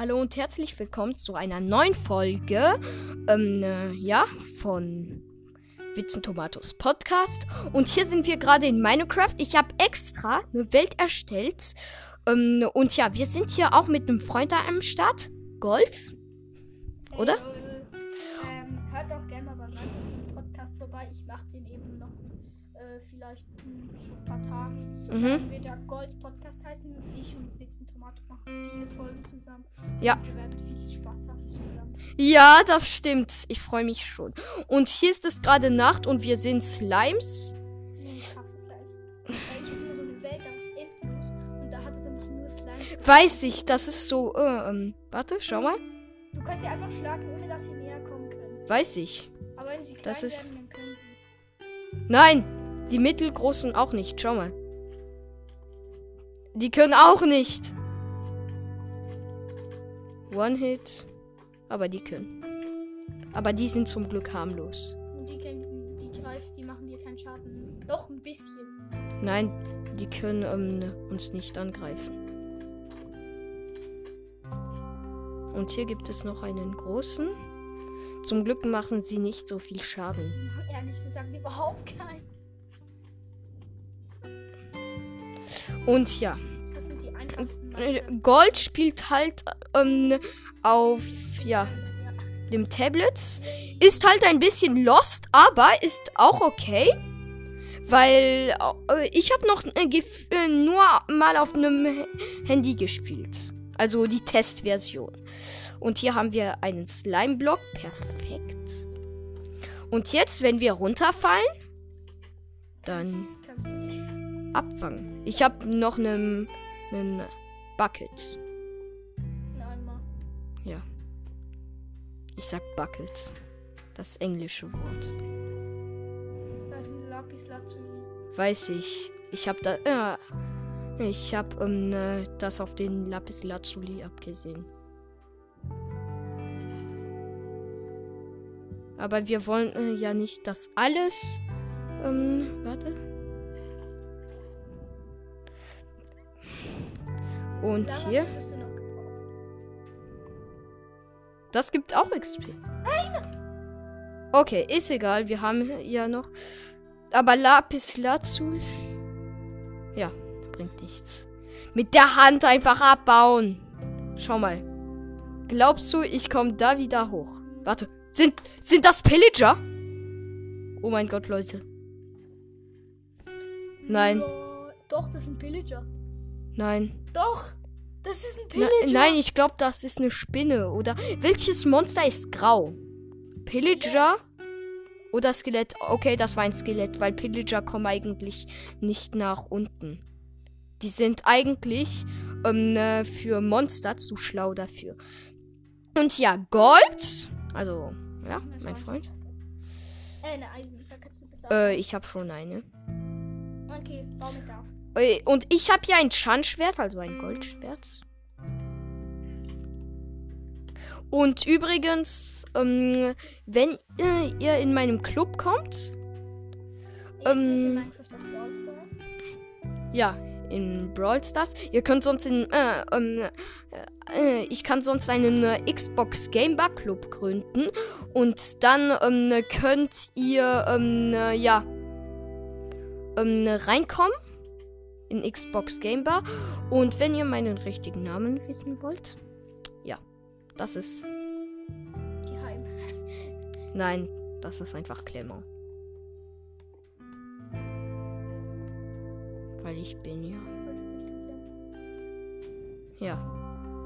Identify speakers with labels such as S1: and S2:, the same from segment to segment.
S1: Hallo und herzlich willkommen zu einer neuen Folge, ähm, äh, ja, von Witzen Tomatos Podcast. Und hier sind wir gerade in Minecraft. Ich habe extra eine Welt erstellt. Ähm, und ja, wir sind hier auch mit einem Freund da am Start. Gold. Oder?
S2: Hey, ähm, hört doch gerne mal bei meinem Podcast vorbei. Ich mache den eben noch äh, vielleicht in ein paar Tagen.
S1: Mhm.
S2: Dann wird der Golds Podcast heißen. Ich und Witzen Tomato machen viele Folgen zusammen.
S1: Ja.
S2: Wir werden viel Spaß haben zusammen.
S1: Ja, das stimmt. Ich freue mich schon. Und hier ist es gerade Nacht und wir sind Slimes.
S2: Nee, krasses Leis. Ich hatte mal so eine Welt, da was Endlos. Und da hat es einfach nur Slime.
S1: Weiß ich, das ist so. Äh, ähm, warte, schau mal.
S2: Du kannst sie einfach schlagen, ohne dass sie näher kommen können.
S1: Weiß ich.
S2: Aber wenn sie klein
S1: Das ist-
S2: werden, dann können sie.
S1: Nein, die mittelgroßen auch nicht. Schau mal. Die können auch nicht. One Hit. Aber die können. Aber die sind zum Glück harmlos.
S2: Und die können, die greifen, die machen dir keinen Schaden. Doch ein bisschen.
S1: Nein, die können ähm, uns nicht angreifen. Und hier gibt es noch einen großen. Zum Glück machen sie nicht so viel Schaden.
S2: Sie machen ehrlich gesagt überhaupt keinen.
S1: Und ja, äh, Gold spielt halt ähm, auf ja, dem Tablet. Ist halt ein bisschen lost, aber ist auch okay. Weil äh, ich habe noch äh, äh, nur mal auf einem Handy gespielt. Also die Testversion. Und hier haben wir einen Slime-Block. Perfekt. Und jetzt, wenn wir runterfallen, dann. Abfangen. Ich habe noch einen, einen Bucket.
S2: Nein, mal.
S1: Ja. Ich sag Bucket. Das englische Wort.
S2: Da ist ein Lapis Lazuli.
S1: Weiß ich. Ich hab da. Ja. Ich hab ähm, äh, das auf den Lapis Lazuli abgesehen. Aber wir wollen äh, ja nicht, dass alles. Ähm, warte. Und hier. Das gibt auch XP. Okay, ist egal. Wir haben ja noch. Aber Lapis Lazuli. Ja, bringt nichts. Mit der Hand einfach abbauen. Schau mal. Glaubst du, ich komme da wieder hoch? Warte. Sind, sind das Pillager? Oh mein Gott, Leute. Nein,
S2: doch, das ein Pillager.
S1: Nein.
S2: Doch! Das ist ein
S1: Na,
S2: Pillager.
S1: nein, ich glaube, das ist eine Spinne. Oder welches Monster ist grau? Pillager oder Skelett? Okay, das war ein Skelett, weil Pillager kommen eigentlich nicht nach unten. Die sind eigentlich ähm, äh, für Monster zu schlau dafür. Und ja, Gold. Also, ja, mein Freund.
S2: Äh, eine Eisen. Da kannst du.
S1: Äh, ich habe schon eine.
S2: okay, bau mit auf.
S1: Äh, Und ich habe ja ein Schandschwert, also ein Goldschwert. Und übrigens, ähm, wenn äh, ihr in meinem Club kommt, Ähm,
S2: in
S1: ja, in Brawl Stars, ihr könnt sonst in, äh, ähm, äh, ich kann sonst einen äh, Xbox Game Bar Club gründen. Und dann ähm, könnt ihr, ähm, äh, ja, reinkommen in Xbox Game Bar und wenn ihr meinen richtigen Namen wissen wollt, ja, das ist,
S2: Geheim.
S1: nein, das ist einfach Clement. Weil ich bin ja. Ja.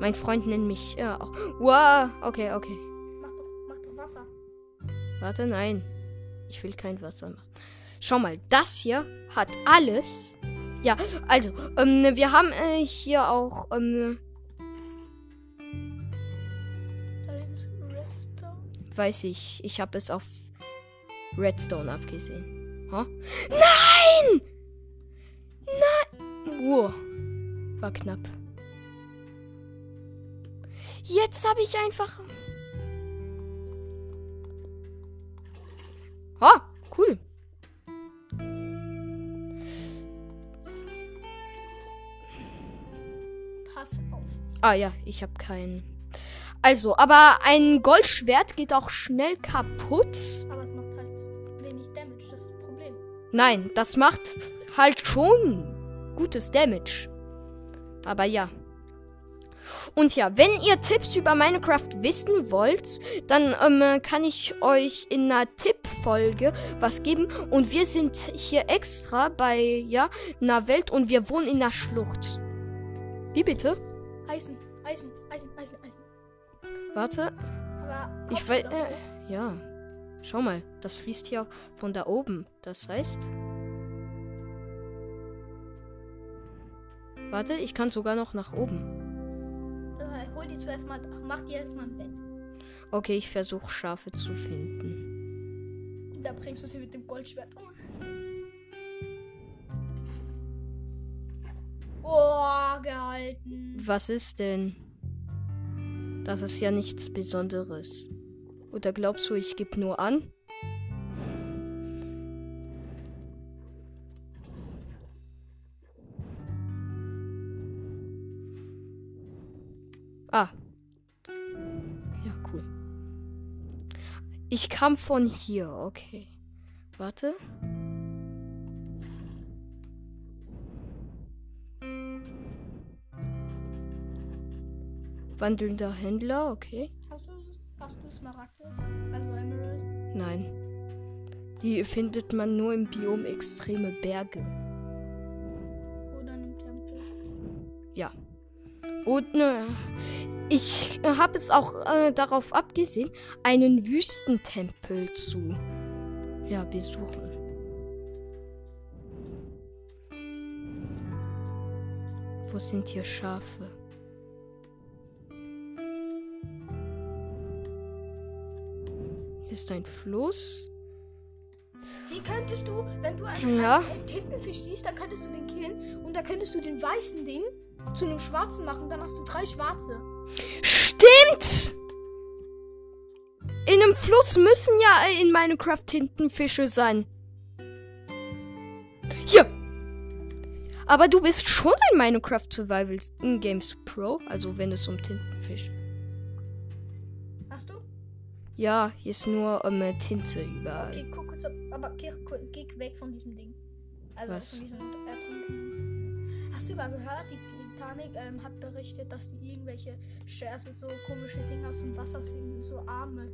S1: Mein Freund nennt mich ja auch. Wow, okay, okay.
S2: Mach doch, mach doch Wasser.
S1: Warte, nein. Ich will kein Wasser machen. Schau mal, das hier hat alles. Ja, also, ähm, wir haben äh, hier auch, ähm, weiß ich, ich habe es auf Redstone abgesehen. Ha? Nein! Nein! Wow. War knapp. Jetzt habe ich einfach.
S2: Pass auf.
S1: Ah ja, ich habe kein Also, aber ein Goldschwert geht auch schnell kaputt.
S2: Aber es macht halt wenig Damage, das ist das Problem.
S1: Nein, das macht halt schon gutes Damage. Aber ja. Und ja, wenn ihr Tipps über Minecraft wissen wollt, dann ähm, kann ich euch in einer Tippfolge was geben. Und wir sind hier extra bei, ja, einer Welt und wir wohnen in einer Schlucht. Wie bitte?
S2: Eisen, Eisen, Eisen, Eisen, Eisen.
S1: Warte.
S2: Aber
S1: Ich weiß, äh, ja. Schau mal, das fließt hier von da oben. Das heißt. Warte, ich kann sogar noch nach oben.
S2: Äh, hol die zuerst mal, mach dir erstmal ein Bett.
S1: Okay, ich versuche Schafe zu finden.
S2: Da bringst du sie mit dem Goldschwert um. Oh, gehalten.
S1: Was ist denn? Das ist ja nichts Besonderes. Oder glaubst du, ich gebe nur an? Ah. Ja, cool. Ich kam von hier, okay. Warte. Wandelnder Händler, okay.
S2: Hast du, hast du Smaragde? Also Emeralds?
S1: Nein. Die findet man nur im Biom extreme Berge.
S2: Oder einem Tempel?
S1: Ja. Und ne, ich habe es auch äh, darauf abgesehen, einen Wüstentempel zu ja, besuchen. Wo sind hier Schafe? Ist ein Fluss.
S2: Wie könntest du, wenn du einen,
S1: Ja.
S2: einen Tintenfisch siehst, dann könntest du den killen und dann könntest du den weißen Ding zu einem schwarzen machen, dann hast du drei schwarze.
S1: Stimmt! In einem Fluss müssen ja in Minecraft Tintenfische sein. Hier! Aber du bist schon ein Minecraft Survival Games Pro, also wenn es um Tintenfisch. Ja, hier ist nur ähm, Tinte überall.
S2: Okay, guck kurz, ob, aber geh, geh weg von diesem Ding. Also
S1: Was?
S2: von diesem Ertrunkenen. Hast du mal gehört, die Titanic ähm, hat berichtet, dass die irgendwelche Scherze, so komische Dinge aus dem Wasser sehen, so Arme.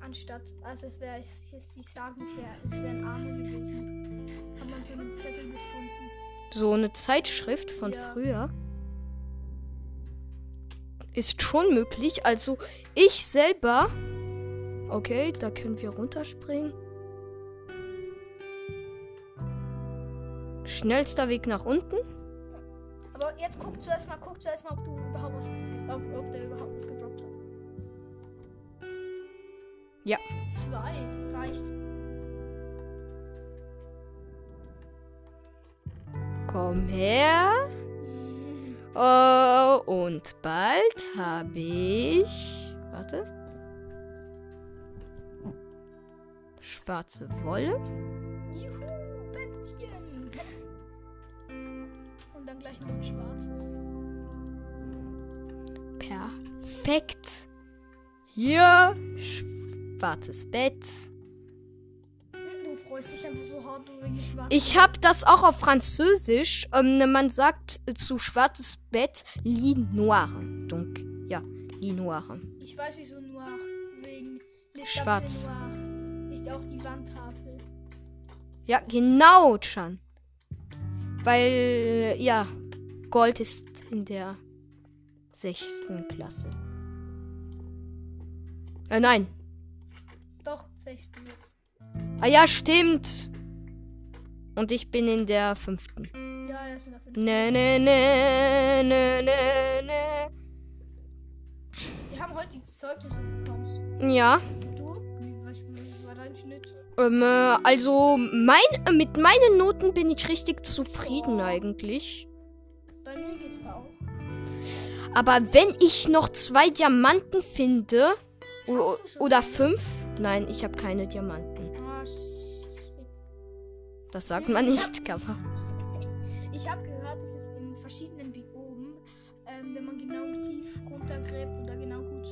S2: Anstatt, also es wäre, sie sagen, es, wär, es wären Arme gewesen. Haben man so einen Zettel gefunden.
S1: So eine Zeitschrift von
S2: Ja.
S1: früher. Ist schon möglich. Also ich selber. Okay, da können wir runterspringen. Schnellster Weg nach unten.
S2: Aber jetzt guck zuerst mal, guck zuerst mal, ob du überhaupt was, ob, ob der überhaupt was gedroppt hat.
S1: Ja.
S2: Zwei reicht.
S1: Komm her. Oh, und bald habe ich. Warte. Schwarze Wolle.
S2: Juhu, Bettchen. Und dann gleich noch ein schwarzes.
S1: Perfekt. Hier. Schwarzes Bett.
S2: Du freust dich einfach so hart über die schwarze.
S1: Ich habe das auch auf Französisch. Ähm, man sagt zu schwarzes Bett Lit Noir. Donc, ja, Lit Noir.
S2: Ich weiß wieso noir. Wegen
S1: Schwarz.
S2: Noir. Ist ja auch die Wandtafel.
S1: Ja, genau, Chan. Weil, ja, Gold ist in der sechsten Klasse. Äh, nein.
S2: Doch, sechste jetzt.
S1: Ah ja, stimmt. Und ich bin in der fünften.
S2: Ja, er ist in der fünften.
S1: Ne, ne, ne, ne, ne, ne.
S2: Wir haben heute die Zeugnisse bekommen.
S1: Ja. Ähm, äh, also mein, äh, mit meinen Noten bin ich richtig zufrieden
S2: Oh.
S1: eigentlich.
S2: Bei mir geht's auch.
S1: Aber wenn ich noch zwei Diamanten finde oder fünf, nein, ich habe keine Diamanten.
S2: Ah.
S1: Das sagt man
S2: Ich
S1: nicht, aber
S2: Ich habe gehört, dass es in verschiedenen Biomen, ähm, wenn man genau tief runtergräbt oder genau gut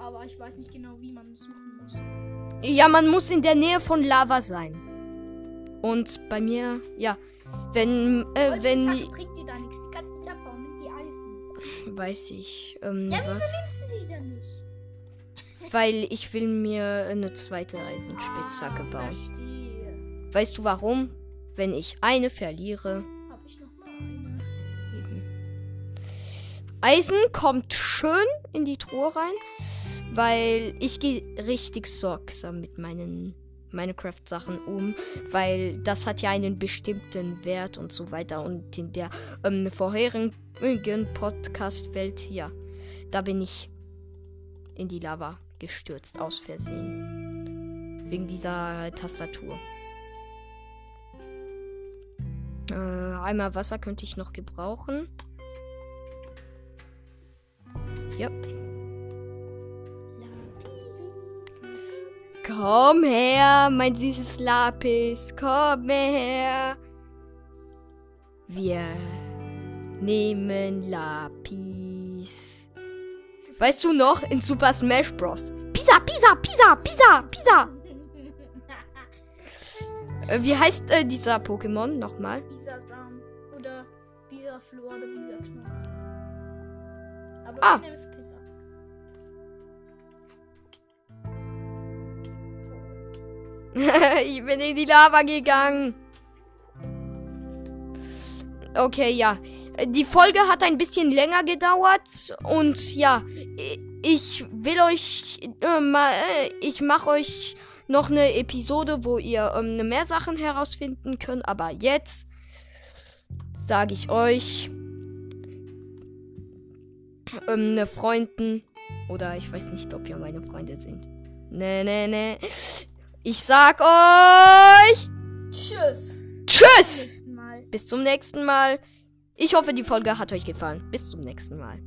S2: aber ich weiß nicht genau, wie man es suchen muss.
S1: Ja, man muss in der Nähe von Lava sein. Und bei mir, ja, wenn, äh, wenn,
S2: bringt dir da nichts. Die kannst nicht abbauen. Nimm die Eisen.
S1: weiß ich, ähm,
S2: Ja, wieso
S1: was?
S2: nimmst du sie denn nicht?
S1: weil ich will mir eine zweite Eisenspitzhacke
S2: Ah,
S1: bauen.
S2: Verstehe.
S1: Weißt du warum? Wenn ich eine verliere,
S2: Hab ich noch mal eine.
S1: eben. Eisen kommt schön in die Truhe rein, weil ich gehe richtig sorgsam mit meinen Minecraft-Sachen um, weil das hat ja einen bestimmten Wert und so weiter. Und in der ähm, vorherigen Podcast-Welt, ja, da bin ich in die Lava gestürzt, aus Versehen. Wegen dieser Tastatur. Äh, einmal Wasser könnte ich noch gebrauchen. Ja. Komm her, mein süßes Lapis, komm her. Wir nehmen Lapis. Weißt du noch, in Super Smash Bros. Pisa, Pisa, Pisa, Pisa, Pisa. Äh, wie heißt äh, dieser Pokémon nochmal?
S2: Bisasam. Oder Bisaflor oder Bisaknuss. Aber
S1: Ah.
S2: ich
S1: bin in die Lava gegangen. Okay, ja. Die Folge hat ein bisschen länger gedauert und ja, ich will euch äh, äh, ich mache euch noch eine Episode, wo ihr ähm, mehr Sachen herausfinden könnt. Aber jetzt sage ich euch, ähm, ne Freunden oder ich weiß nicht, ob ihr meine Freunde sind. Nee, nee, nee. Ich sag euch
S2: Tschüss.
S1: Tschüss. Bis zum nächsten Mal. Ich hoffe, die Folge hat euch gefallen. Bis zum nächsten Mal.